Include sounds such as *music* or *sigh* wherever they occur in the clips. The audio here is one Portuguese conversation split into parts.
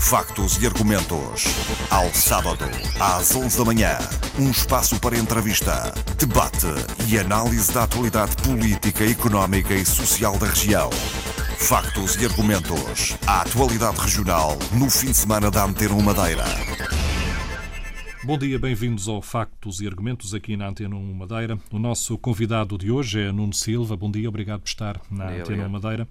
Factos e argumentos. Ao sábado, às 11 da manhã. Um espaço para entrevista, debate e análise da atualidade política, económica e social da região. Factos e argumentos. A atualidade regional no fim de semana da Antena Madeira. Bom dia, bem-vindos ao Factos e Argumentos aqui na Antena 1 Madeira. O nosso convidado de hoje é Nuno Silva. Bom dia, obrigado por estar na dia, Antena 1 obrigado. Madeira.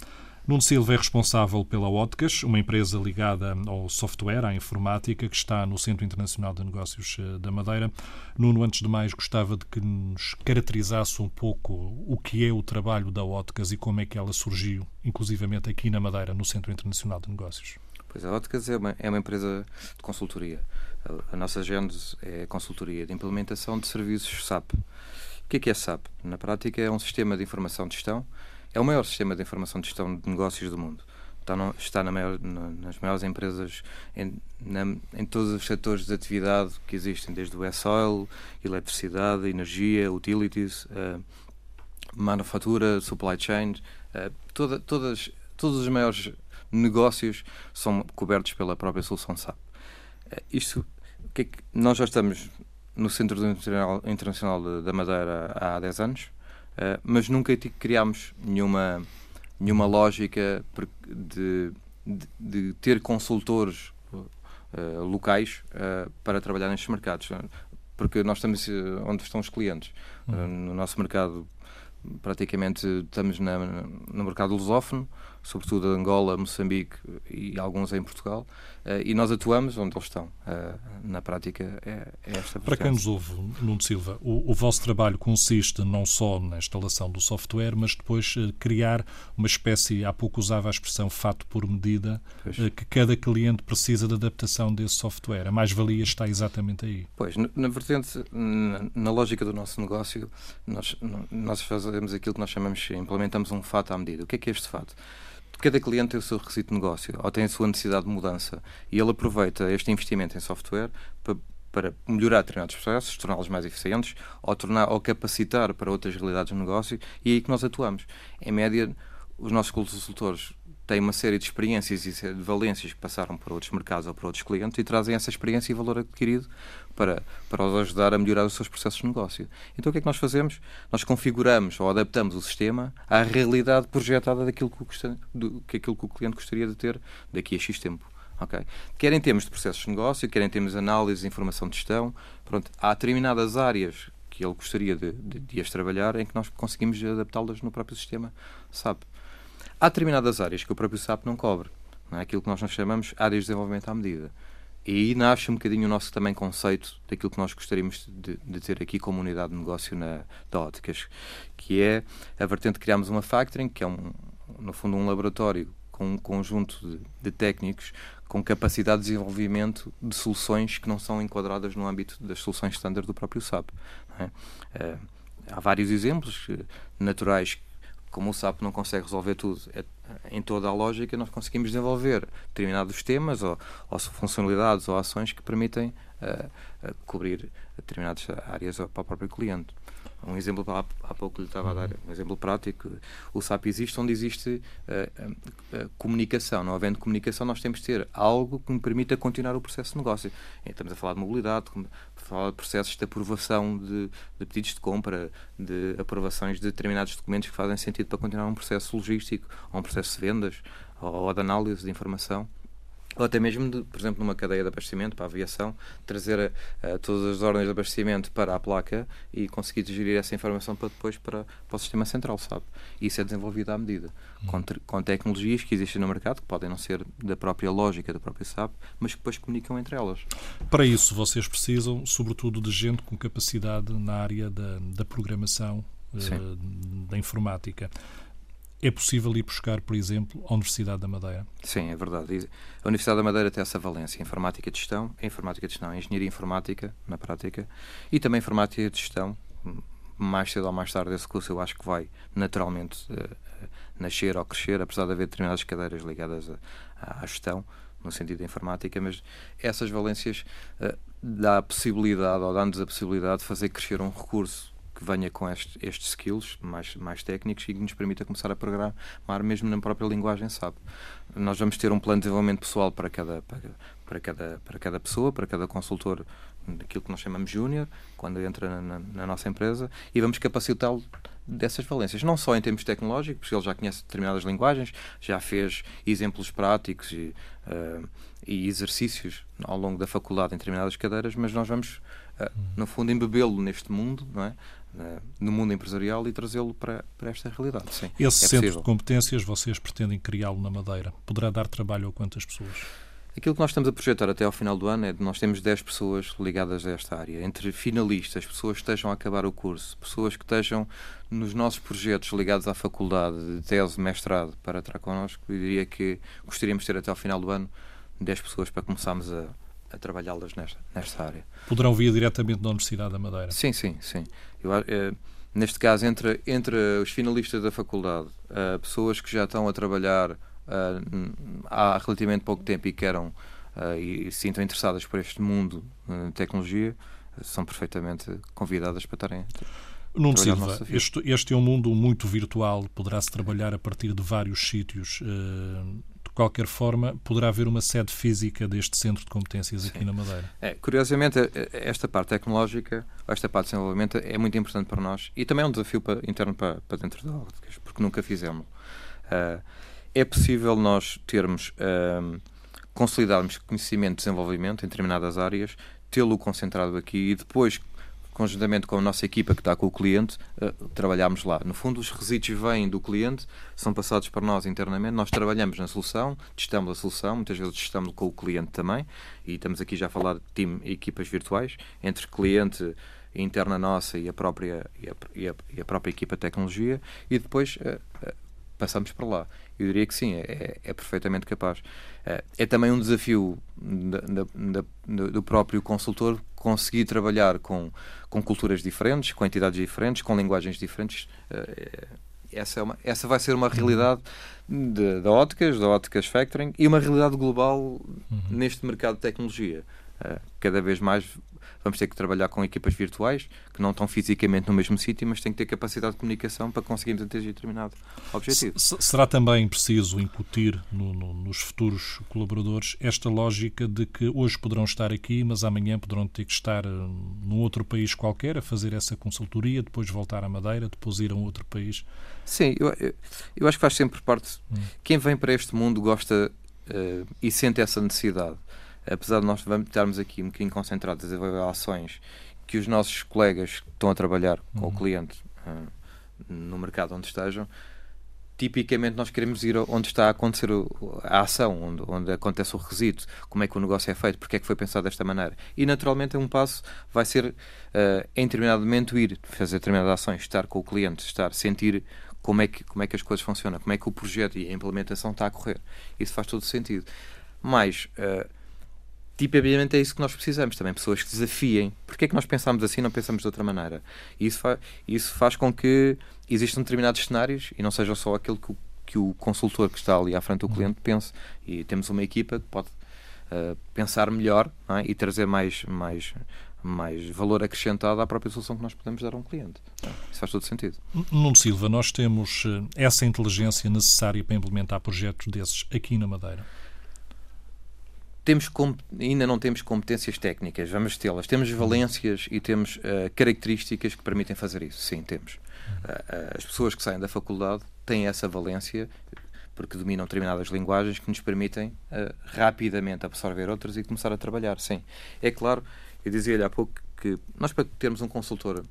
Nuno Silva é responsável pela Óticas, uma empresa ligada ao software, à informática, que está no Centro Internacional de Negócios eh, da Madeira. Nuno, antes de mais, gostava de que nos caracterizasse um pouco o que é o trabalho da Óticas e como é que ela surgiu, inclusivamente aqui na Madeira, no Centro Internacional de Negócios. Pois a Óticas é uma, é uma empresa de consultoria. A, a nossa gênese é consultoria de implementação de serviços SAP. O que é que é SAP? Na prática é um sistema de informação de gestão, é o maior sistema de informação de gestão de negócios do mundo. Está, no- está na maior- na- nas maiores empresas, em, na- em todos os setores de atividade que existem, desde o S-Oil, eletricidade, energia, utilities, eh, manufatura, supply chain, eh, toda- todas, todos os maiores negócios são cobertos pela própria solução SAP. Eh, Isto, que é que- nós já estamos no Centro Internacional, da Madeira há 10 anos, eh, mas nunca criámos nenhuma, nenhuma lógica de, de, de ter consultores eh, locais eh, para trabalhar nestes mercados. Porque nós estamos onde estão os clientes. Eh, no nosso mercado, praticamente estamos na, no mercado lusófono, sobretudo Angola, Moçambique e alguns em Portugal, eh, e nós atuamos onde eles estão. Eh, na prática, é, é esta Para quem nos ouve, Nuno Silva, o, o vosso trabalho consiste não só na instalação do software, mas depois eh, criar uma espécie, há pouco usava a expressão fato por medida, Pois. que cada cliente precisa de adaptação desse software. A mais-valia está exatamente aí. Pois, na, na vertente, na, na lógica do nosso negócio, nós, nós fazemos aquilo que nós chamamos, implementamos um fato à medida. O que é que é este fato? Cada cliente tem o seu requisito de negócio ou tem a sua necessidade de mudança e ele aproveita este investimento em software para, para melhorar determinados processos, torná-los mais eficientes ou, tornar, ou capacitar para outras realidades de negócio e é aí que nós atuamos. Em média, os nossos consultores têm uma série de experiências e de valências que passaram por outros mercados ou por outros clientes e trazem essa experiência e valor adquirido para, para os ajudar a melhorar os seus processos de negócio. Então o que é que nós fazemos? Nós configuramos ou adaptamos o sistema à realidade projetada daquilo que o, gosta- do, que aquilo que o cliente gostaria de ter daqui a X tempo. ok? Quer em termos de processos de negócio, quer em termos de análise, informação de gestão. Pronto, há determinadas áreas que ele gostaria de, de, de as trabalhar em que nós conseguimos adaptá-las no próprio sistema SAP. Há determinadas áreas que o próprio SAP não cobre. Não é? Aquilo que nós chamamos áreas de desenvolvimento à medida. E aí nasce um bocadinho o nosso também conceito daquilo que nós gostaríamos de, de ter aqui como unidade de negócio na, da Óticas, que é a vertente de criarmos uma factoring, que é, um, no fundo, um laboratório com um conjunto de, de técnicos com capacidade de desenvolvimento de soluções que não são enquadradas no âmbito das soluções standard do próprio SAP. é? Eh, há vários exemplos eh, naturais como o SAP não consegue resolver tudo é- em toda a lógica, nós conseguimos desenvolver determinados temas ou, ou funcionalidades ou ações que permitem eh, eh, cobrir determinadas áreas para o próprio cliente. Um exemplo, há, há pouco lhe estava a dar, um exemplo prático, o SAP existe onde existe eh, comunicação. Não havendo comunicação, nós temos de ter algo que me permita continuar o processo de negócio. Estamos a falar de mobilidade, como- a falar de processos de aprovação de, de pedidos de compra, de aprovações de determinados documentos que fazem sentido para continuar um processo logístico, ou um processo de vendas, ou, ou de análise de informação. Ou até mesmo, de, por exemplo, numa cadeia de abastecimento para a aviação, trazer a todas as ordens de abastecimento para a placa e conseguir gerir essa informação para depois para, para o sistema central, sabe? Isso é desenvolvido à medida, com, te- com tecnologias que existem no mercado, que podem não ser da própria lógica do próprio SAP, mas que depois comunicam entre elas. Para isso, vocês precisam, sobretudo, de gente com capacidade na área da, da programação, eh, Sim. da informática. É possível ir buscar, por exemplo, a Universidade da Madeira? Sim, é verdade. A Universidade da Madeira tem essa valência, informática de gestão, a informática de gestão, engenharia informática, na prática, e também informática de gestão. Mais cedo ou mais tarde esse curso eu acho que vai naturalmente eh, eh, nascer ou crescer, apesar de haver determinadas cadeiras ligadas à gestão, no sentido da informática, mas essas valências eh, dá a possibilidade, ou dá-nos a possibilidade de fazer crescer um recurso que venha com este, estes skills mais, mais técnicos e que nos permita começar a programar mesmo na própria linguagem SAP. Nós vamos ter um plano de desenvolvimento pessoal para cada, para, para cada, para cada pessoa, para cada consultor daquilo que nós chamamos júnior, quando entra na, na, nossa empresa, e vamos capacitá-lo dessas valências, não só em termos tecnológicos, porque ele já conhece determinadas linguagens, já fez exemplos práticos e, uh, e exercícios ao longo da faculdade em determinadas cadeiras, mas nós vamos, uh, no fundo, embebê-lo neste mundo, não é? Uh, no mundo empresarial e trazê-lo para, para esta realidade. Sim, Esse é centro possível. de competências, vocês pretendem criá-lo na Madeira? Poderá dar trabalho a quantas pessoas? Aquilo que nós estamos a projetar até ao final do ano é de nós temos 10 pessoas ligadas a esta área, entre finalistas, pessoas que estejam a acabar o curso, pessoas que estejam nos nossos projetos ligados à faculdade, de tese, mestrado, para estar connosco. Eu diria que gostaríamos de ter até ao final do ano 10 pessoas para começarmos a, a trabalhá-las nesta, nesta área. Poderão vir diretamente da Universidade da Madeira? Sim, sim, sim. Eu, é, neste caso, entre, entre os finalistas da faculdade, uh, pessoas que já estão a trabalhar uh, há relativamente pouco tempo e queiram uh, e se sintam interessadas por este mundo de tecnologia, são perfeitamente convidadas para estarem. Nuno Silva, este, este, é um mundo muito virtual, poderá-se trabalhar a partir de vários sítios. De qualquer forma, poderá haver uma sede física deste centro de competências Sim. aqui na Madeira. É, curiosamente, esta parte tecnológica, esta parte de desenvolvimento é muito importante para nós e também é um desafio para, interno para, para dentro da Óticas, porque nunca fizemos. Uh, é possível nós termos, um, consolidarmos conhecimento e desenvolvimento em determinadas áreas, tê-lo concentrado aqui e depois, conjuntamente com a nossa equipa que está com o cliente, uh, trabalharmos lá. No fundo, os resíduos vêm do cliente, são passados para nós internamente, nós trabalhamos na solução, testamos a solução, muitas vezes testamos com o cliente também, e estamos aqui já a falar de equipas virtuais, entre cliente interna nossa e a própria, e a, e a, e a própria equipa de tecnologia, e depois uh, uh, passamos para lá. Eu diria que sim, é, é, é perfeitamente capaz. É, é, também um desafio da, da, da, do próprio consultor conseguir trabalhar com, com culturas diferentes, com entidades diferentes, com linguagens diferentes. É, essa, é uma, essa vai ser uma realidade da óticas, da óticas factoring e uma realidade global uhum. neste mercado de tecnologia. Uh, cada vez mais vamos ter que trabalhar com equipas virtuais que não estão fisicamente no mesmo sítio, mas têm que ter capacidade de comunicação para conseguirmos atingir determinado objetivo. Será também preciso incutir no, no, nos futuros colaboradores esta lógica de que hoje poderão estar aqui, mas amanhã poderão ter que estar eh, num outro país qualquer a fazer essa consultoria, depois voltar à Madeira, depois ir a um outro país? Sim, eu, eu, eu acho que faz sempre parte. Hum. Quem vem para este mundo gosta uh, e sente essa necessidade apesar de nós estarmos aqui um bocadinho concentrados a desenvolver ações que os nossos colegas estão a trabalhar com uhum. o cliente uh, no mercado onde estejam, tipicamente nós queremos ir onde está a acontecer a ação, onde, onde acontece o resíduo, como é que o negócio é feito, porque é que foi pensado desta maneira. E naturalmente um passo vai ser uh, em determinado momento ir fazer determinadas ações, estar com o cliente, estar, sentir como é que, como é que as coisas funcionam, como é que o projeto e a implementação está a correr. Isso faz todo sentido. Mas uh, tipicamente é isso que nós precisamos também, pessoas que desafiem. Porquê é que nós pensamos assim e não pensamos de outra maneira? E isso, fa isso faz com que existam determinados cenários e não seja só aquele que o, que o consultor que está ali à frente do cliente pense. E temos uma equipa que pode uh, pensar melhor é? e trazer mais, mais, mais valor acrescentado à própria solução que nós podemos dar a um cliente. Isso faz todo sentido. Nuno Silva, nós temos eh, essa inteligência necessária para implementar projetos desses aqui na Madeira? Temos ainda não temos competências técnicas, vamos tê-las. Temos uhum. valências e temos uh, características que permitem fazer isso. Sim, temos. Uh, as pessoas que saem da faculdade têm essa valência porque dominam determinadas linguagens que nos permitem uh, rapidamente absorver outras e começar a trabalhar. Sim. É claro, eu dizia-lhe há pouco que nós, para termos um consultor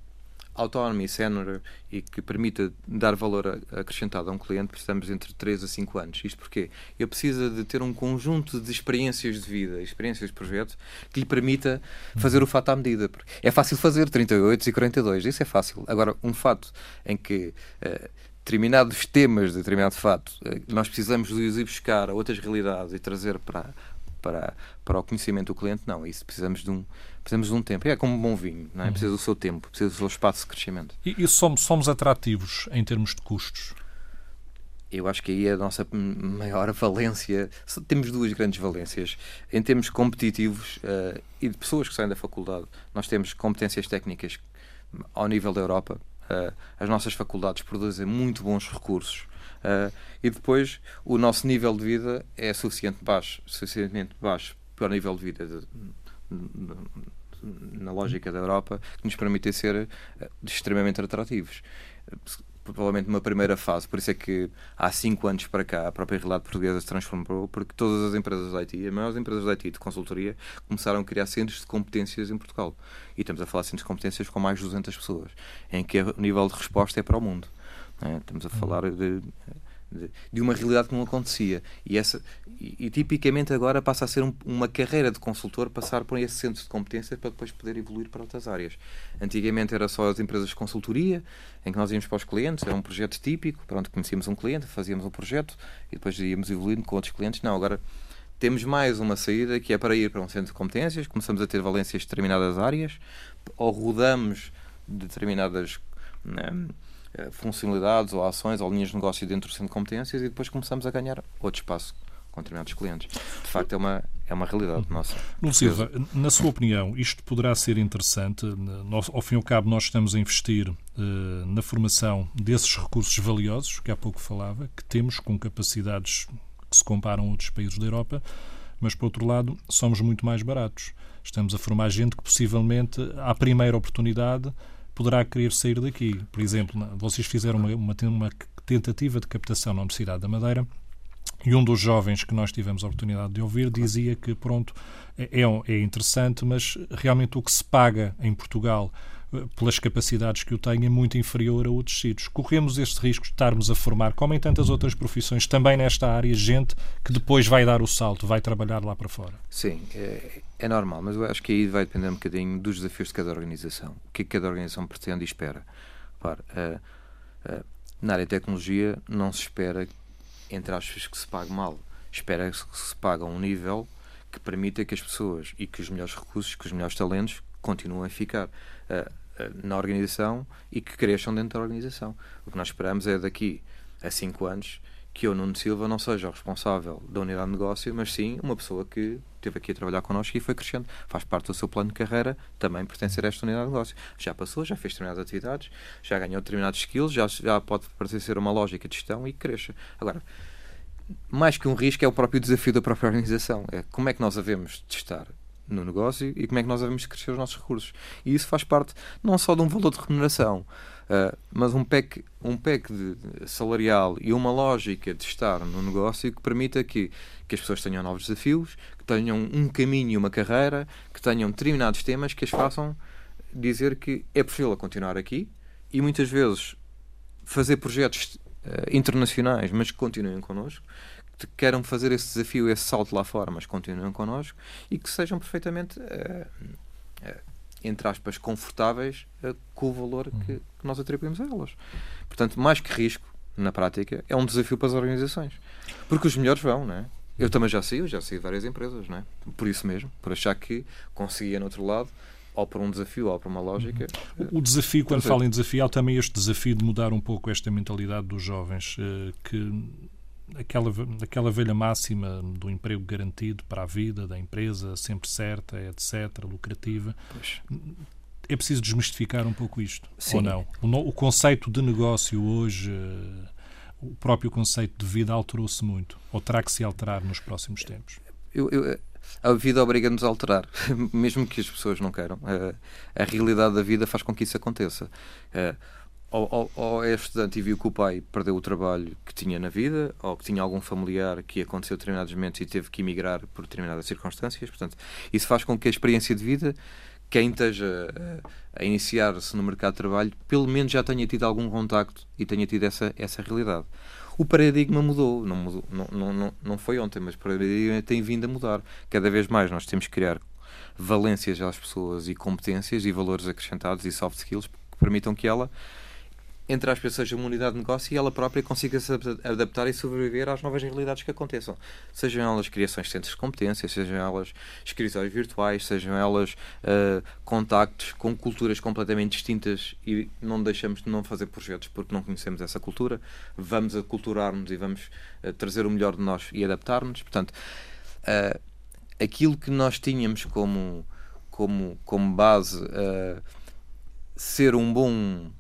autónomo e senior e que permita dar valor acrescentado a um cliente, precisamos entre 3 a 5 anos. Isto porque ele precisa de ter um conjunto de experiências de vida, experiências de projeto, que lhe permita fazer o fato à medida. É fácil fazer 38 e 42, isso é fácil. Agora, um fato em que uh, determinados temas de determinado fato uh, nós precisamos de ir buscar a outras realidades e trazer para, para, para o conhecimento do cliente, não. Isso precisamos de um, precisamos de um tempo. É como um bom vinho, não é? precisa do seu tempo, precisa do seu espaço de crescimento. E, e somos, somos atrativos em termos de custos? Eu acho que aí é a nossa maior *laughs* valência. Temos duas grandes valências. Em termos competitivos uh, e de pessoas que saem da faculdade, nós temos competências técnicas ao nível da Europa. Uh, as nossas faculdades produzem muito bons recursos uh, e depois o nosso nível de vida é suficiente baixo, suficientemente baixo para o nível de vida de, na lógica da Europa que nos permite ser extremamente atrativos provavelmente uma primeira fase, por isso é que há cinco anos para cá a própria realidade portuguesa se transformou, porque todas as empresas de IT, as maiores empresas de IT de consultoria, começaram a criar centros de competências em Portugal. E estamos a falar de centros de competências com mais de 200 pessoas, em que o nível de resposta é para o mundo. É? Estamos a falar de de, de, uma realidade que não acontecia. E, essa, e, e tipicamente agora passa a ser um, uma carreira de consultor passar por esse centro de competência para depois poder evoluir para outras áreas. Antigamente era só as empresas de consultoria, em que nós íamos para os clientes, era um projeto típico, pronto, conhecíamos um cliente, fazíamos um projeto e depois íamos evoluindo com outros clientes. Não, agora temos mais uma saída que é para ir para um centro de competências, começamos a ter valências de determinadas áreas, ou rodamos determinadas. Eh, funcionalidades ou ações ou linhas de negócio dentro do centro de competências e depois começamos a ganhar outro espaço com determinados clientes. De facto, é uma, é uma realidade nossa. Silva, na sua opinião, isto poderá ser interessante? Ao fim e ao cabo, nós estamos a investir uh, na formação desses recursos valiosos, que há pouco falava, que temos com capacidades que se comparam a outros países da Europa, mas, por outro lado, somos muito mais baratos. Estamos a formar gente que, possivelmente, à primeira oportunidade, poderá querer sair daqui. Por exemplo, vocês fizeram uma, uma, uma tentativa de captação na Universidade da Madeira e um dos jovens que nós tivemos a oportunidade de ouvir dizia que, pronto, é, é, é interessante, mas realmente o que se paga em Portugal pelas capacidades que o tem, é muito inferior a outros sítios. Corremos este risco de estarmos a formar, como em tantas outras profissões, também nesta área, gente que depois vai dar o salto, vai trabalhar lá para fora. Sim, é, é normal, mas eu acho que aí vai depender um bocadinho dos desafios de cada organização. O que é que cada organização pretende e espera. Para, uh, uh, na área de tecnologia não se espera, entre aspas, que se pague mal. Espera que se pague a um nível que permita que as pessoas e que os melhores recursos, que os melhores talentos continuem a ficar. Na organização e que cresçam dentro da organização. O que nós esperamos é daqui a cinco anos que eu, Nuno Silva, não seja o responsável da unidade de negócio, mas sim uma pessoa que esteve aqui a trabalhar connosco e foi crescendo. Faz parte do seu plano de carreira também pertencer a esta unidade de negócio. Já passou, já fez determinadas atividades, já ganhou determinados skills, já, já pode pertencer a uma lógica de gestão e cresça. Agora, mais que um risco, é o próprio desafio da própria organização. É como é que nós devemos testar no negócio e como é que nós devemos crescer os nossos recursos. E isso faz parte não só de um valor de remuneração, uh, mas um pack, um pack de, salarial e uma lógica de estar no negócio que permita que, que as pessoas tenham novos desafios, que tenham um caminho e uma carreira, que tenham determinados temas que as façam dizer que é possível continuar aqui e muitas vezes fazer projetos uh, internacionais, mas que continuem connosco que queiram fazer esse desafio, esse salto lá fora, mas continuem connosco e que sejam perfeitamente, uh, uh, entre aspas, confortáveis uh, com o valor que, uhum. que, nós atribuímos a elas. Portanto, mais que risco, na prática, é um desafio para as organizações. Porque os melhores vão, não é? Eu também já saí, eu já saí de várias empresas, não é? Por isso mesmo, por achar que conseguia no outro lado ou por um desafio ou por uma lógica. Uhum. O desafio, quando fala em desafio, há também este desafio de mudar um pouco esta mentalidade dos jovens, que aquela, aquela velha máxima do emprego garantido para a vida da empresa, sempre certa, etc., lucrativa. Pois. É preciso desmistificar um pouco isto, Sim. ou não? O, o conceito de negócio hoje, eh, o próprio conceito de vida alterou-se muito, ou terá que se alterar nos próximos tempos? Eu, eu, a vida obriga-nos a alterar, *laughs* mesmo que as pessoas não queiram. A, a, realidade da vida faz com que isso aconteça. Eh, ou, ou, ou é estudante e viu que o pai perdeu o trabalho que tinha na vida, ou que tinha algum familiar que aconteceu determinados momentos e teve que emigrar por determinadas circunstâncias. Portanto, isso faz com que a experiência de vida, quem esteja a, a iniciar-se no mercado de trabalho, pelo menos já tenha tido algum contacto e tenha tido essa, essa realidade. O paradigma mudou, não, mudou não, não, não foi ontem, mas o paradigma tem vindo a mudar. Cada vez mais nós temos que criar valências às pessoas e competências e valores acrescentados e soft skills que permitam que ela entre aspas, seja uma unidade de negócio e ela própria consiga se adaptar e sobreviver às novas realidades que aconteçam. Sejam elas criações de centros de competência, sejam elas escritórios virtuais, sejam elas uh, contactos com culturas completamente distintas e não deixamos de não fazer projetos porque não conhecemos essa cultura. Vamos aculturar-nos e vamos uh, trazer o melhor de nós e adaptar-nos. Portanto, uh, aquilo que nós tínhamos como, como, como base ser um bom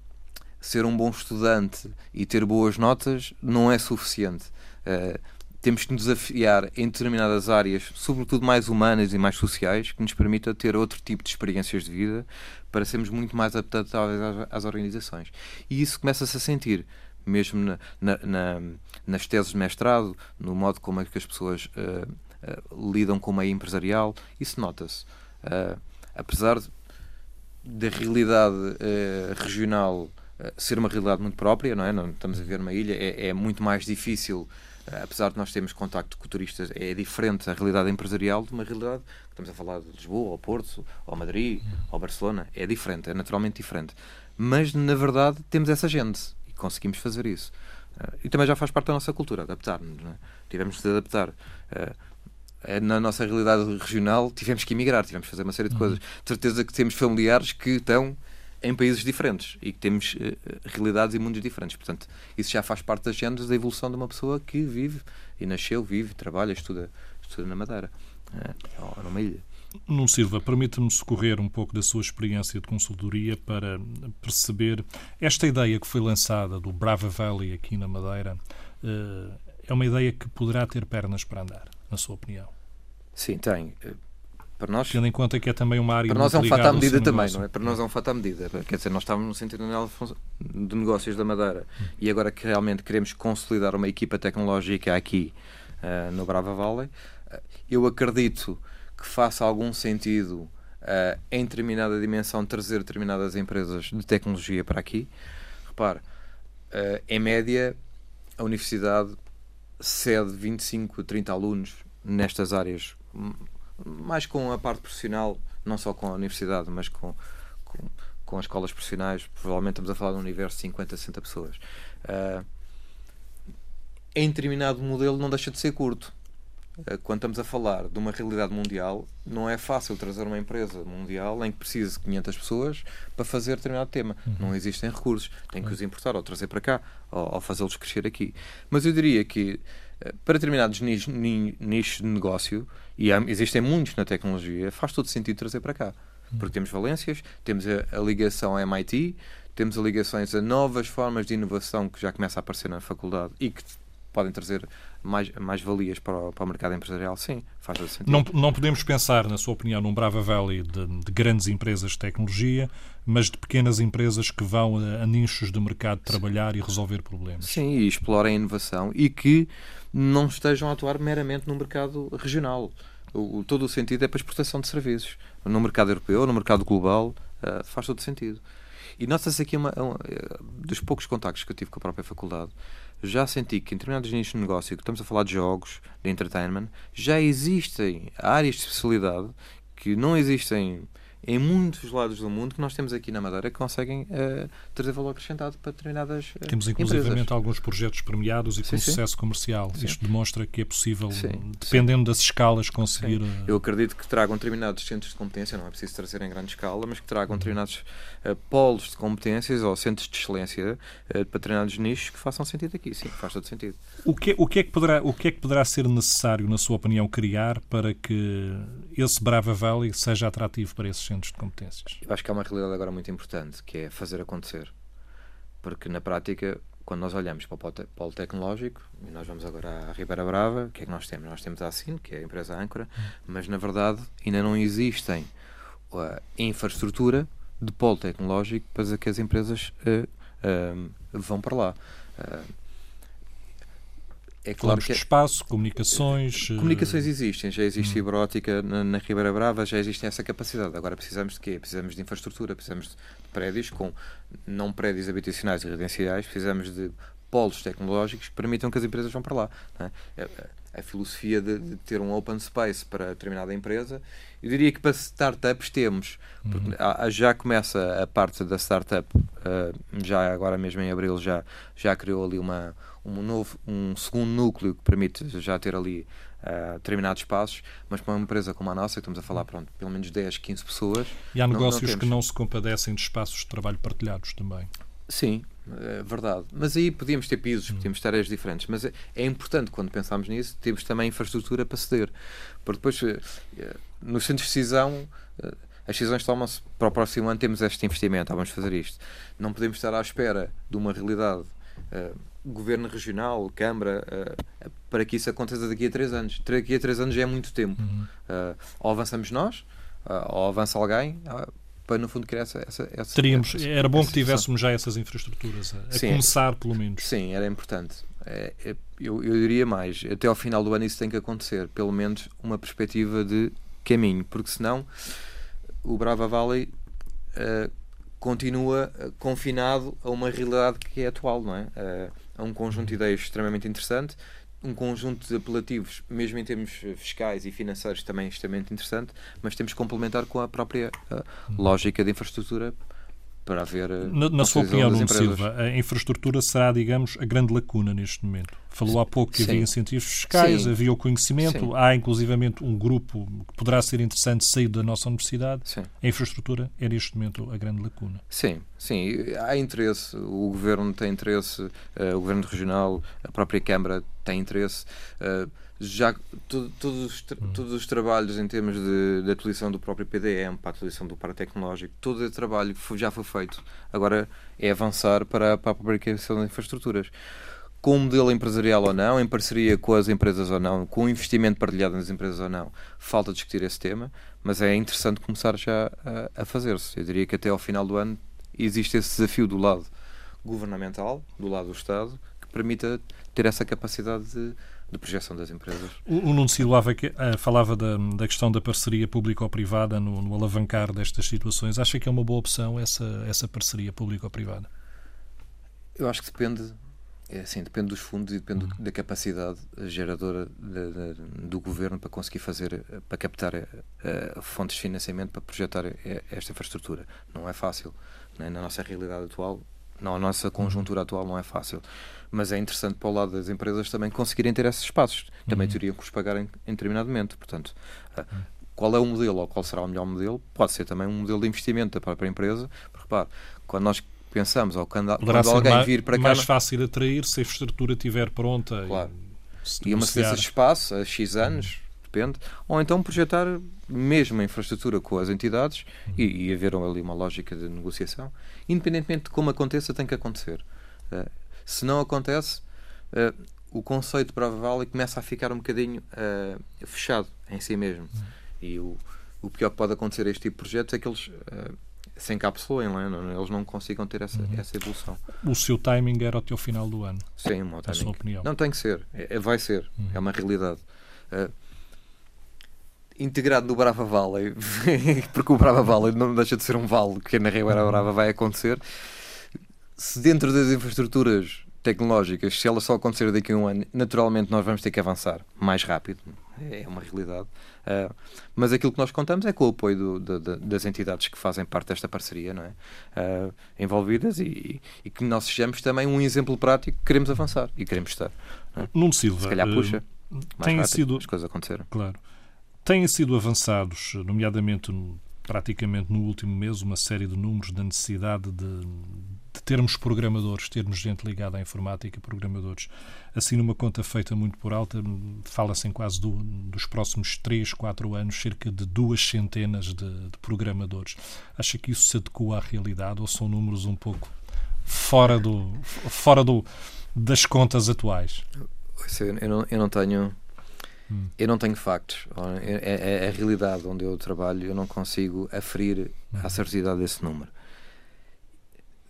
ser um bom estudante e ter boas notas não é suficiente. Uh, temos que nos desafiar em determinadas áreas, sobretudo mais humanas e mais sociais, que nos permita ter outro tipo de experiências de vida para sermos muito mais adaptáveis às, às organizações. E isso começa-se a sentir, mesmo na, na, na, nas teses de mestrado, no modo como é que as pessoas uh, uh, lidam com o meio empresarial, isso nota-se. Uh, apesar da realidade regional ser uma realidade muito própria, não é? Não estamos a ver uma ilha, é, é muito mais difícil apesar de nós termos contacto com turistas, é diferente a realidade empresarial de uma realidade que estamos a falar de Lisboa, ou Porto, ou Madrid, ou Barcelona. É diferente, é naturalmente diferente. Mas, na verdade, temos essa gente e conseguimos fazer isso. Uh, e também já faz parte da nossa cultura, adaptar-nos. É? Tivemos de adaptar. Uh, na nossa realidade regional, tivemos que emigrar, tivemos que fazer uma série de uhum. coisas. De certeza que temos familiares que estão em países diferentes e que temos uh, realidades e mundos diferentes. Portanto, isso já faz parte das genes da evolução de uma pessoa que vive e nasceu, vive, trabalha, estuda, estuda na Madeira uh, ou numa ilha. Nuno Silva, permita-me socorrer um pouco da sua experiência de consultoria para perceber esta ideia que foi lançada do Brava Valley aqui na Madeira. Uh, é uma ideia que poderá ter pernas para andar, na sua opinião? Sim, tem para nós, tendo em conta que é também uma área para nós é um fato à medida também, não é? Para nós é um fato à medida. Quer dizer, nós estávamos no Centro de Negócios da Madeira e agora que realmente queremos consolidar uma equipa tecnológica aqui uh, no Brava Valley, uh, eu acredito que faça algum sentido uh, em determinada dimensão trazer determinadas empresas de tecnologia para aqui. Repare, em média, a universidade cede 25 a 30 alunos nestas áreas mais com a parte profissional, não só com a universidade, mas com, com, com as escolas profissionais. Provavelmente estamos a falar de um universo de 50, 60 pessoas. Uh, em determinado modelo não deixa de ser curto. Uh, quando estamos a falar de uma realidade mundial, não é fácil trazer uma empresa mundial em que precise de 500 pessoas para fazer determinado tema. Uhum. Não existem recursos. Tem que os importar ou trazer para cá ou, ou fazê-los crescer aqui. Mas eu diria que para determinados nichos, de negócio, e há, existem muitos na tecnologia, faz todo sentido trazer para cá. Porque temos valências, temos a, a ligação a MIT, temos a ligações a novas formas de inovação que já começa a aparecer na faculdade e que podem trazer mais, mais valias para o, para o mercado empresarial, sim, faz sentido. Não, não podemos pensar, na sua opinião, num Brava Valley de, de grandes empresas de tecnologia, mas de pequenas empresas que vão a, a nichos de mercado trabalhar sim. e resolver problemas. Sim, e explorem a inovação e que não estejam a atuar meramente no mercado regional. O, todo o sentido é para a exportação de serviços. No mercado europeu, no mercado global, uh, faz todo sentido. E nota-se aqui uma, uma, eh, dos poucos contactos que eu tive com a própria faculdade, já senti que em determinados nichos de negócio, que estamos a falar de jogos, de entertainment, já existem áreas de especialidade que não existem em muitos lados do mundo que nós temos aqui na Madeira que conseguem uh, trazer valor acrescentado para determinadas uh, Temos inclusivamente alguns projetos premiados e com sim, sucesso sim. comercial. Sim. Isto demonstra que é possível, dependendo das escalas, conseguir. Uh... Eu acredito que tragam determinados centros de competência, não é preciso trazer em grande escala, mas que tragam uhum. determinados polos de competências ou centros de excelência para determinados nichos que façam sentido aqui. Sim, faz todo sentido. O que, o, que é que poderá, o que é que poderá ser necessário, na sua opinião, criar para que esse Brava Valley seja atrativo para esses centros de competências? Eu acho que há uma realidade agora muito importante, que é fazer acontecer. Porque na prática, quando nós olhamos para o polo tecnológico, e nós vamos agora à Ribeira Brava, o que é que nós temos? Nós temos a Assine, que é a empresa âncora, hum. mas na verdade ainda não existem a infraestrutura de polo tecnológico para que as empresas uh, uh, vão para lá. Uh, é claro que... de é- espaço, comunicações. Comunicações existem, já existe hum. fibra ótica na, na, Ribeira Brava, já existe essa capacidade. Agora precisamos de quê? Precisamos de infraestrutura, precisamos de prédios com não prédios habitacionais e residenciais, precisamos de polos tecnológicos que permitam que as empresas vão para lá. É? A, filosofia de, de, ter um open space para determinada empresa, eu diria que para startups temos, porque uhum. já começa a parte da startup, uh, já agora mesmo em abril já, já criou ali uma um, novo, um segundo núcleo que permite já ter ali uh, determinados espaços, mas para uma empresa como a nossa, que estamos a falar pronto, pelo menos 10, 15 pessoas. E há negócios não, não que não se compadecem de espaços de trabalho partilhados também. Sim, é verdade. Mas aí podíamos ter pisos, hum. podíamos ter áreas diferentes. Mas é, é, importante, quando pensamos nisso, termos também infraestrutura para ceder. Porque depois, eh, nos centros de decisão, eh, as decisões tomam-se para o próximo ano, temos este investimento, ah, vamos fazer isto. Não podemos estar à espera de uma realidade. Uh, governo regional, Câmara, uh, para que isso aconteça daqui a três anos. Daqui a três anos já é muito tempo. Uhum. Uh, ou avançamos nós, ou avança alguém, para no fundo criar essa. essa, essa Teríamos, essa, era bom que tivéssemos já essas infraestruturas, a, a começar pelo menos. Sim, era importante. É, é, eu, eu diria mais, até ao final do ano isso tem que acontecer, pelo menos uma perspectiva de caminho, porque senão o Brava Valley uh, continua eh, confinado a uma realidade que é atual, não é? Uh, a um conjunto de ideias extremamente interessante, um conjunto de apelativos, mesmo em termos fiscais e financeiros, também extremamente interessante, mas temos que complementar com a própria lógica de infraestrutura para haver. Eh, na, na sua opinião, Nuno Silva, a infraestrutura será, digamos, a grande lacuna neste momento. Falou há pouco que Sim. havia incentivos fiscais, Sim. havia o conhecimento, Sim. há inclusivamente um grupo que poderá ser interessante sair da nossa universidade. A infraestrutura é neste momento a grande lacuna. Sim, sim, há interesse, o governo tem interesse, uh, o governo regional, a própria Câmara tem interesse. Uh, já todos, os, hum. todos os trabalhos em termos de, de, atualização do próprio PDM, para a atualização do parque tecnológico, todo o trabalho já foi feito. Agora é avançar para, para a fabricação de infraestruturas. Com um modelo empresarial ou não, em parceria com as empresas ou não, com o investimento partilhado nas empresas ou não, falta discutir esse tema, mas é interessante começar já a, a fazer-se. Eu diria que até ao final do ano existe esse desafio do lado governamental, do lado do Estado, que permita ter essa capacidade de de projeção das empresas. O, o Nuno Silva uh, falava da, da questão da parceria público-privada no, no, alavancar destas situações. Acha que é uma boa opção essa, essa parceria público-privada? Eu acho que depende, é assim, depende dos fundos e depende uhum. da capacidade geradora de, de, do governo para conseguir fazer, para captar uh, fontes de financiamento para projetar esta infraestrutura. Não é fácil. Né? Na nossa realidade atual, na nossa conjuntura atual, não é fácil mas é interessante para o lado das empresas também conseguirem ter esses espaços. Também uhum. teriam que os pagar em, em determinado momento. Portanto, uhum. qual é o modelo ou qual será o melhor modelo? Pode ser também um modelo de investimento da própria empresa. Porque, repare, quando nós pensamos, ou quando, quando alguém mais, vir para cá. mais fácil atrair se a infraestrutura estiver pronta. Claro. E, e uma cedência de espaço a X anos, uhum. depende. Ou então projetar mesmo a infraestrutura com as entidades uhum. e, e haver ali uma lógica de negociação. Independentemente de como aconteça, tem que acontecer. Uh, se não acontece, uh, o conceito de prova válida começa a ficar um bocadinho uh, fechado em si mesmo. Uhum. E o, o pior que pode acontecer a este tipo de projetos é que eles se encapsulem, não é? eles não consigam ter essa, uhum. essa evolução. O seu timing era até o final do ano? Sim, o meu timing. A sua opinião? Não tem que ser, é, é vai ser, uhum. é uma realidade. Uh, integrado no Brava Valley, *laughs* porque o Brava Valley não deixa de ser um vale, que na Rio era uhum. Brava vai acontecer se dentro das infraestruturas tecnológicas, se elas só acontecer daqui a um ano, naturalmente nós vamos ter que avançar mais rápido. É uma realidade. Uh, mas aquilo que nós contamos é com o apoio do, do, das entidades que fazem parte desta parceria, não é? Uh, envolvidas e, e, que nós sejamos também um exemplo prático que queremos avançar e queremos estar. É? Nuno Silva. Se calhar puxa. Uh, tem sido, as coisas acontecerem. Claro. Têm sido avançados, nomeadamente no, praticamente no último mês, uma série de números da necessidade de de termos programadores, termos gente ligada à informática, programadores. Assim, numa conta feita muito por alta, fala-se em quase do, dos próximos 3, 4 anos, cerca de duas centenas de, de, programadores. Acha que isso se adequa à realidade ou são números um pouco fora, do, fora do, das contas atuais? Eu não, eu não tenho. Hum. Eu não tenho factos. É, é, a realidade onde eu trabalho, eu não consigo aferir hum. a certidão desse número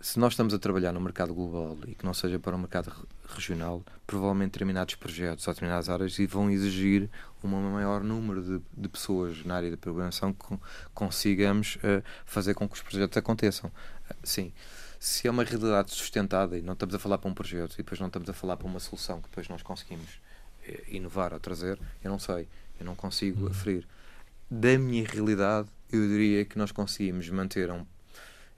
se nós estamos a trabalhar no mercado global e que não seja para o mercado regional, provavelmente determinados projetos ou determinadas áreas vão exigir um maior número de, de pessoas na área da programação que consigamos uh, fazer com que os projetos aconteçam. Uh, sim, se é uma realidade sustentada e não estamos a falar para um projeto e depois não estamos a falar para uma solução que depois nós conseguimos uh, inovar ou trazer, eu não sei, eu não consigo uhum. aferir. Da minha realidade, eu diria que nós conseguimos manter um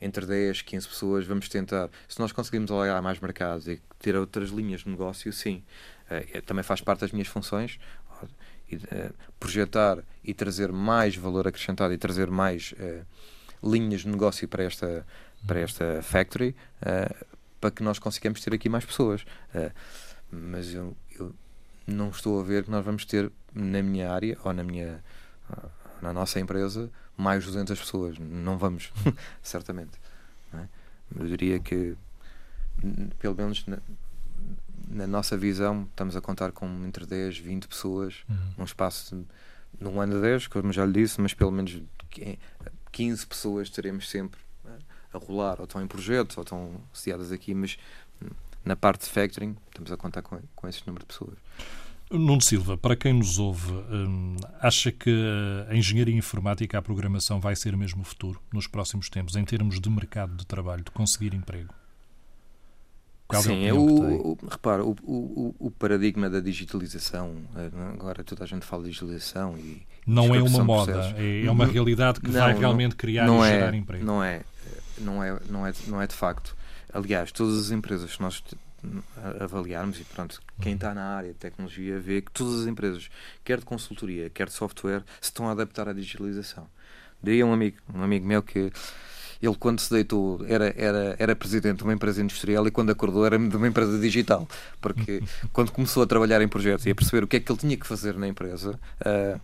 entre 10, 15 pessoas, vamos tentar. Se nós conseguimos olhar mais mercados e ter outras linhas de negócio, sim. Uh, também faz parte das minhas funções uh, projetar e trazer mais valor acrescentado e trazer mais uh, linhas de negócio para esta, para esta factory para que nós consigamos ter aqui mais pessoas. mas eu, eu, não estou a ver que nós vamos ter na minha área ou na minha na nossa empresa, mais 200 pessoas. Não vamos, *laughs* certamente. Não é? Eu diria que, pelo menos na, na, nossa visão, estamos a contar com entre 10 20 pessoas uhum. num espaço de, num ano de 10, como já lhe disse, mas pelo menos 15 pessoas teremos sempre a rolar, ou estão em projetos, ou estão associadas aqui, mas na parte de factoring estamos a contar com, com esse número de pessoas. Nuno Silva, para quem nos ouve, hum, acha que a engenharia informática, a programação vai ser mesmo o futuro nos próximos tempos, em termos de mercado de trabalho, de conseguir emprego? Qual Sim, é o, o, repara, o, o, o, paradigma da digitalização, eh, agora toda a gente fala de digitalização e. Não é uma moda, é, é, uma realidade que não, vai realmente criar não e é, gerar emprego. Não é, não é, não é, não é de facto. Aliás, todas as empresas que nós avaliarmos e pronto, quem está na área de tecnologia vê que todas as empresas, quer de consultoria, quer de software, se estão a adaptar à digitalização. Daí um amigo, um amigo meu que ele quando se deitou era, era, era presidente de uma empresa industrial e quando acordou era de uma empresa digital porque *laughs* quando começou a trabalhar em projetos e a perceber o que é que ele tinha que fazer na empresa uh,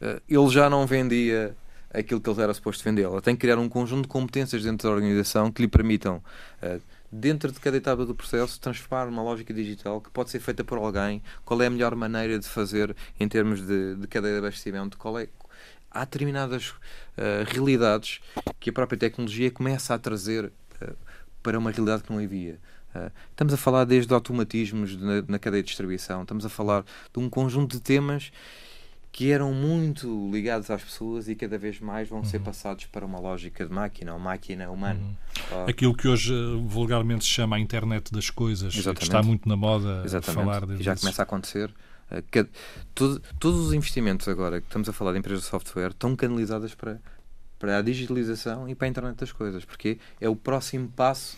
uh, ele já não vendia aquilo que ele era suposto vender ele tem que criar um conjunto de competências dentro da organização que lhe permitam uh, dentro de cada etapa do processo, transformar uma lógica digital que pode ser feita por alguém, qual é a melhor maneira de fazer em termos de, de cadeia de abastecimento, qual é, há determinadas uh, realidades que a própria tecnologia começa a trazer uh, para uma realidade que não havia. Uh, estamos a falar desde automatismos na, na cadeia de distribuição, estamos a falar de um conjunto de temas que eram muito ligados às pessoas e cada vez mais vão uhum. ser passados para uma lógica de máquina ou máquina humana. Uhum. Aquilo que hoje eh, vulgarmente se chama a internet das coisas, Exatamente. que está muito na moda Exatamente. falar e já começa a acontecer. Uh, que, todo, todos os investimentos agora que estamos a falar de empresas de software estão canalizadas para, para a digitalização e para a internet das coisas, porque é o próximo passo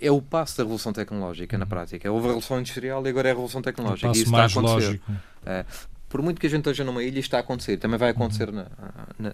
é o passo da revolução tecnológica na uhum. prática. Houve a revolução industrial e agora é a revolução tecnológica. O passo e isso mais está a acontecer. lógico. É, por muito que a gente esteja numa ilha, está a acontecer. Também vai acontecer na, na,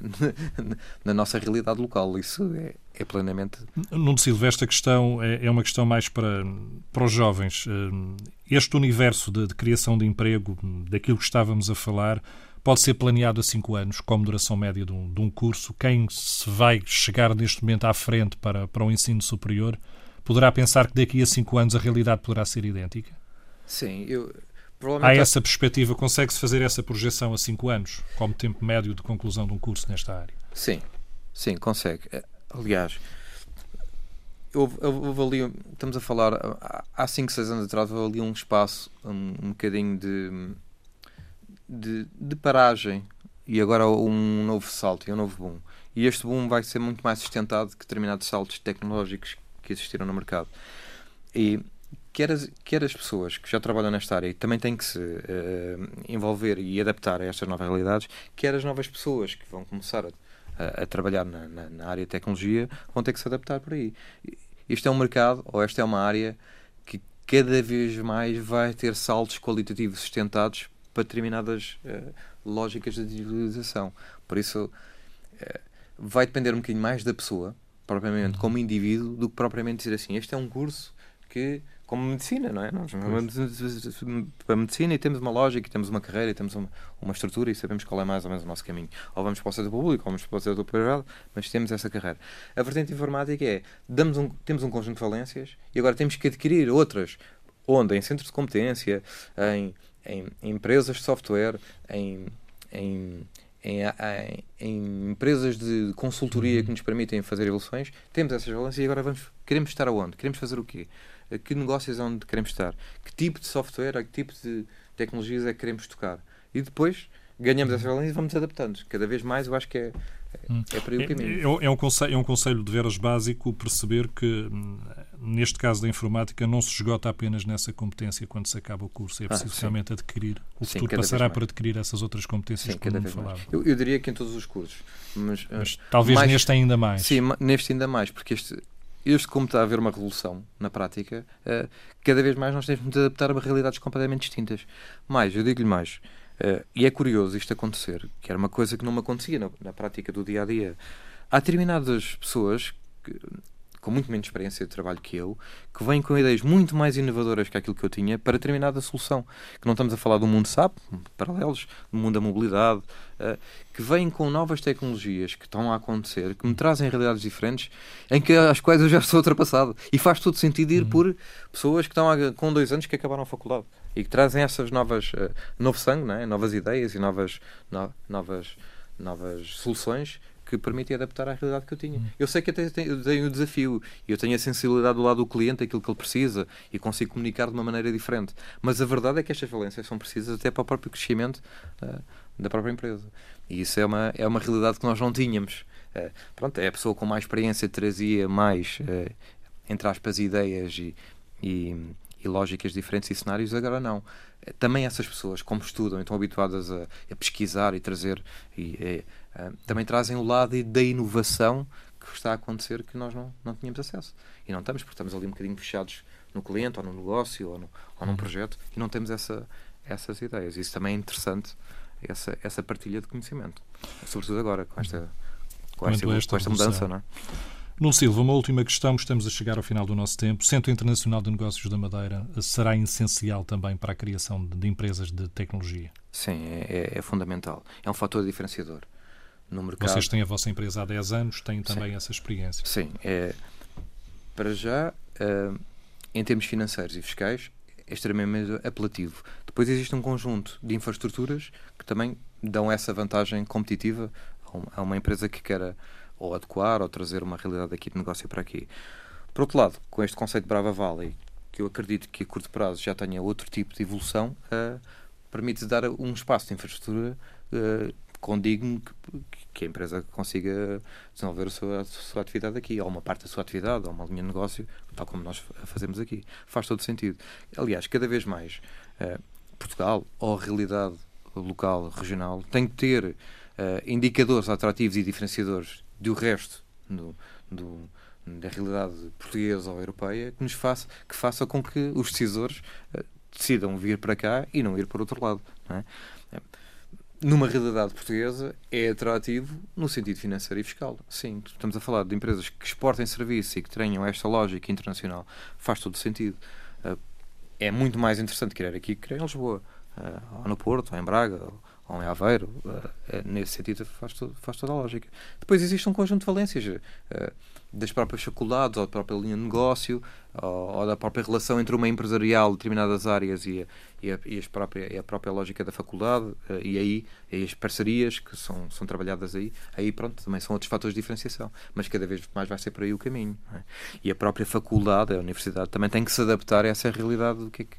na nossa realidade local. Isso é, é plenamente. Nuno Silva, esta questão é, é, uma questão mais para, para os jovens. Eh, este universo de, de criação de emprego, daquilo que estávamos a falar, pode ser planeado a cinco anos, como duração média de um, de um curso. Quem se vai chegar neste momento à frente para, para o ensino superior poderá pensar que daqui a cinco anos a realidade poderá ser idêntica? Sim, eu Há essa perspectiva, consegue-se fazer essa projeção a 5 anos, como tempo médio de conclusão de um curso nesta área? Sim, sim, consegue. Eh, aliás, houve, houve ali, estamos a falar, há 5, 6 anos atrás, houve ali um espaço, um, um bocadinho de, de, de, paragem e agora um novo salto e um novo boom. E este boom vai ser muito mais sustentado que determinados saltos tecnológicos que existiram no mercado. E quer as, quer as pessoas que já trabalham nesta área e também têm que se uh, envolver e adaptar a estas novas realidades, quer as novas pessoas que vão começar a, a, trabalhar na, na, na, área de tecnologia vão ter que se adaptar por aí. Isto é um mercado, ou esta é uma área que cada vez mais vai ter saltos qualitativos sustentados para determinadas uh, lógicas de digitalização. Por isso, uh, vai depender um bocadinho mais da pessoa, propriamente como indivíduo, do que propriamente dizer assim: este é um curso que como medicina, não é? Nós vamos para a medicina e temos uma lógica, temos uma carreira, e temos uma, uma estrutura e sabemos qual é mais ou menos o nosso caminho. Ou vamos para o setor público, ou vamos para o setor privado, mas temos essa carreira. A vertente informática é, damos um, temos um conjunto de valências e agora temos que adquirir outras, onde? Em centros de competência, em, em, em empresas de software, em, em em, em, em, empresas de consultoria que nos permitem fazer evoluções, temos essas valências e agora vamos, queremos estar aonde? Queremos fazer o quê? Que negócios é onde queremos estar, que tipo de software, que tipo de tecnologias é que queremos tocar. E depois ganhamos essas valências e vamos adaptando. Cada vez mais eu acho que é, é, é por aí o caminho. É, é, um conselho, é um conselho de veras básico perceber que, hum, neste caso da informática, não se esgota apenas nessa competência quando se acaba o curso. É ah, preciso ah, realmente adquirir. O sim, futuro passará por adquirir essas outras competências sim, que como falava. Eu, eu, diria que em todos os cursos. Mas, mas talvez mais, neste ainda mais. Sim, neste ainda mais, porque este, este, como está a haver uma revolução na prática, uh, cada vez mais nós temos de adaptar a realidades completamente distintas. Mais, eu digo-lhe mais, uh, e é curioso isto acontecer, que era uma coisa que não me acontecia na, na prática do dia a dia. Há determinadas pessoas que, com muito menos experiência de trabalho que eu, que vêm com ideias muito mais inovadoras que aquilo que eu tinha para determinada solução. Que não estamos a falar do mundo SAP, paralelos, do mundo da mobilidade, uh, que vêm com novas tecnologias que estão a acontecer, que me trazem realidades diferentes, em que as quais eu já estou ultrapassado. E faz todo sentido ir uhum. por pessoas que estão a, com dois anos que acabaram a faculdade e que trazem essas novas, uh, novo sangue, né? novas ideias e novas, no, novas, novas soluções que permitem adaptar à realidade que eu tinha. Hum. Eu sei que até tenho, tenho o desafio e eu tenho a sensibilidade do lado do cliente, aquilo que ele precisa e consigo comunicar de uma maneira diferente. Mas a verdade é que estas valências são precisas até para o próprio crescimento uh, da própria empresa. E isso é uma, é uma realidade que nós não tínhamos. Uh, pronto, é a pessoa com mais experiência trazia mais, uh, entre aspas, ideias e, e, e lógicas diferentes e cenários, agora não também essas pessoas, como estudam e estão habituadas a, a pesquisar e trazer, e, uh, também trazem o lado da inovação que está a acontecer que nós não, não tínhamos acesso. E não estamos, porque estamos ali um bocadinho fechados no cliente, ou no negócio, ou, no, ou num uhum. projeto, e não temos essa, essas ideias. Isso também é interessante, essa, essa partilha de conhecimento. Sobretudo agora, com esta, com esta, com esta mudança. Não é? Nuno Silva, uma última questão, estamos a chegar ao final do nosso tempo. O Centro Internacional de Negócios da Madeira será essencial também para a criação de, empresas de tecnologia? Sim, é, é, é, fundamental. É um fator diferenciador no mercado. Vocês têm a vossa empresa há 10 anos, têm também Sim. essa experiência. Sim, é, para já, uh, em termos financeiros e fiscais, é extremamente apelativo. Depois existe um conjunto de infraestruturas que também dão essa vantagem competitiva a uma empresa que queira ou adequar ou trazer uma realidade aqui de negócio para aqui. Por outro lado, com este conceito de Brava Valley, que eu acredito que a curto prazo já tenha outro tipo de evolução, uh, permite dar um espaço de infraestrutura uh, condigno que, que, a empresa consiga desenvolver a sua, a sua, atividade aqui, ou uma parte da sua atividade, ou uma linha de negócio, tal como nós fazemos aqui. Faz todo sentido. Aliás, cada vez mais uh, Portugal, ou a realidade local, regional, tem que ter uh, indicadores atrativos e diferenciadores do resto do, do, da realidade portuguesa ou europeia que nos faça, que faça com que os decisores uh, decidam vir para cá e não ir para outro lado. É? Numa realidade portuguesa é atrativo no sentido financeiro e fiscal. Sim, estamos a falar de empresas que exportem serviço e que tenham esta lógica internacional. Faz todo sentido. Uh, é muito mais interessante querer aqui que querer em Lisboa, uh, ou no Porto, ou em Braga, ou em Aveiro, uh, nesse sentido faz, todo, faz toda a lógica. Depois existe um conjunto de valências uh, das próprias faculdades, ou da própria linha de negócio, ou, ou, da própria relação entre uma empresarial de determinadas áreas e a, e a, e a, própria, e a própria lógica da faculdade, e aí e as parcerias que são, são trabalhadas aí, aí pronto, também são outros fatores de diferenciação, mas cada vez mais vai ser por aí o caminho. É? E a própria faculdade, a universidade, também tem que se adaptar a essa realidade do que é que,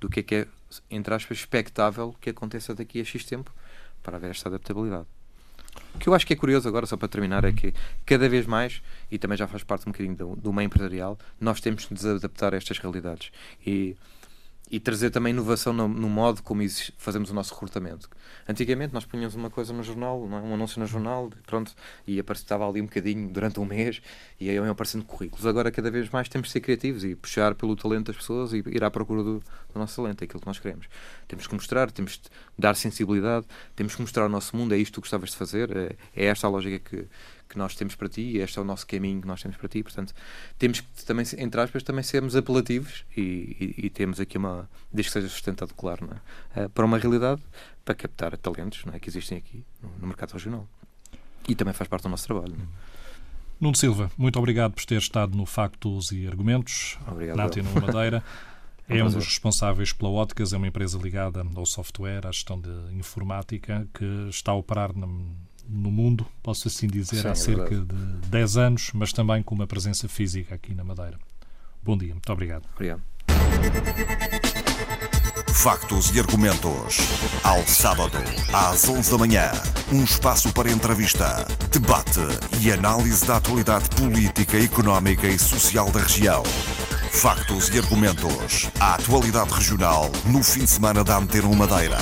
do que, é, que é entre aspas, expectável que aconteça daqui a X tempo para haver esta adaptabilidade. O que eu acho que é curioso agora, só para terminar, é que cada vez mais, e também já faz parte um bocadinho do, do meio empresarial, nós temos de nos adaptar a estas realidades. E e trazer também inovação no, no modo como fazemos o nosso recrutamento. Antigamente nós punhamos uma coisa no jornal, é? um anúncio no jornal, pronto, e estava ali um bocadinho durante um mês e aí iam aparecendo currículos. Agora cada vez mais temos de ser criativos e puxar pelo talento das pessoas e ir à procura do, do nosso talento, é aquilo que nós queremos. Temos que mostrar, temos de dar sensibilidade, temos que mostrar o nosso mundo, é isto que tu gostavas de fazer, é, é esta a lógica que, que nós temos para ti e este é o nosso caminho que nós temos para ti. Portanto, temos que também, entre aspas, também sermos apelativos e, e, e temos aqui uma, desde que seja sustentado, claro, é? uh, para uma realidade para captar talentos é? que existem aqui no, no, mercado regional. E também faz parte do nosso trabalho. É? Nuno Silva, muito obrigado por ter estado no Factos e Argumentos, obrigado, na Antena Madeira. *laughs* É um dos responsáveis pela Óticas, é uma empresa ligada ao software, à gestão de informática, que está a operar no mundo, posso assim dizer, Sim, há é cerca é de 10 anos, mas também com uma presença física aqui na Madeira. Bom dia, muito obrigado. Obrigado. Factos e argumentos. Ao sábado, às 11 da manhã. Um espaço para entrevista, debate e análise da atualidade política, económica e social da região. Factos e argumentos. A atualidade regional no fim de semana da Antena Madeira.